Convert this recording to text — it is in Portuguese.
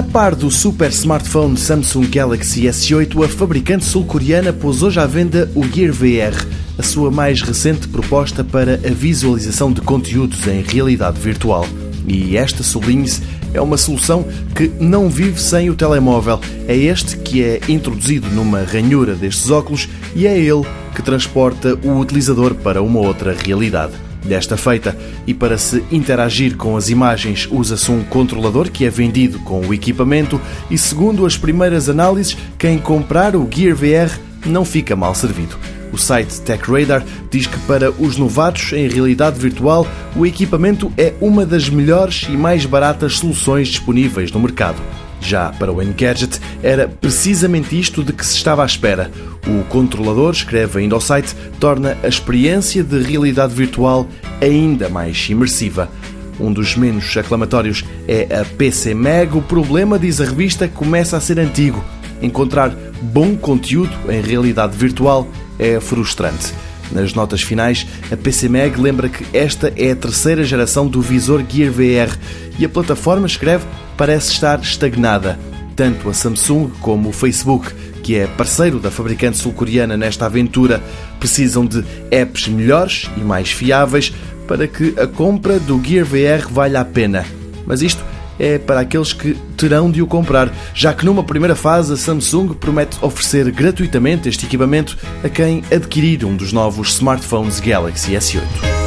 A par do super smartphone Samsung Galaxy S8, a fabricante sul-coreana pôs hoje à venda o Gear VR, a sua mais recente proposta para a visualização de conteúdos em realidade virtual. E esta, sublinhe-se, é uma solução que não vive sem o telemóvel. É este que é introduzido numa ranhura destes óculos e é ele que transporta o utilizador para uma outra realidade. Desta feita, e para se interagir com as imagens, usa-se um controlador que é vendido com o equipamento e, segundo as primeiras análises, quem comprar o Gear VR não fica mal servido. O site TechRadar diz que para os novatos em realidade virtual, o equipamento é uma das melhores e mais baratas soluções disponíveis no mercado. Já para o Engadget, era precisamente isto de que se estava à espera. O controlador, escreve ainda ao site, torna a experiência de realidade virtual ainda mais imersiva. Um dos menos aclamatórios é a PC Mag. O problema, diz a revista, começa a ser antigo. Encontrar bom conteúdo em realidade virtual é frustrante. Nas notas finais, a PC Mag lembra que esta é a terceira geração do visor Gear VR e a plataforma, escreve, parece estar estagnada. Tanto a Samsung como o Facebook, que é parceiro da fabricante sul-coreana nesta aventura, precisam de apps melhores e mais fiáveis para que a compra do Gear VR valha a pena. Mas isto é para aqueles que terão de o comprar, já que numa primeira fase a Samsung promete oferecer gratuitamente este equipamento a quem adquirir um dos novos smartphones Galaxy S8.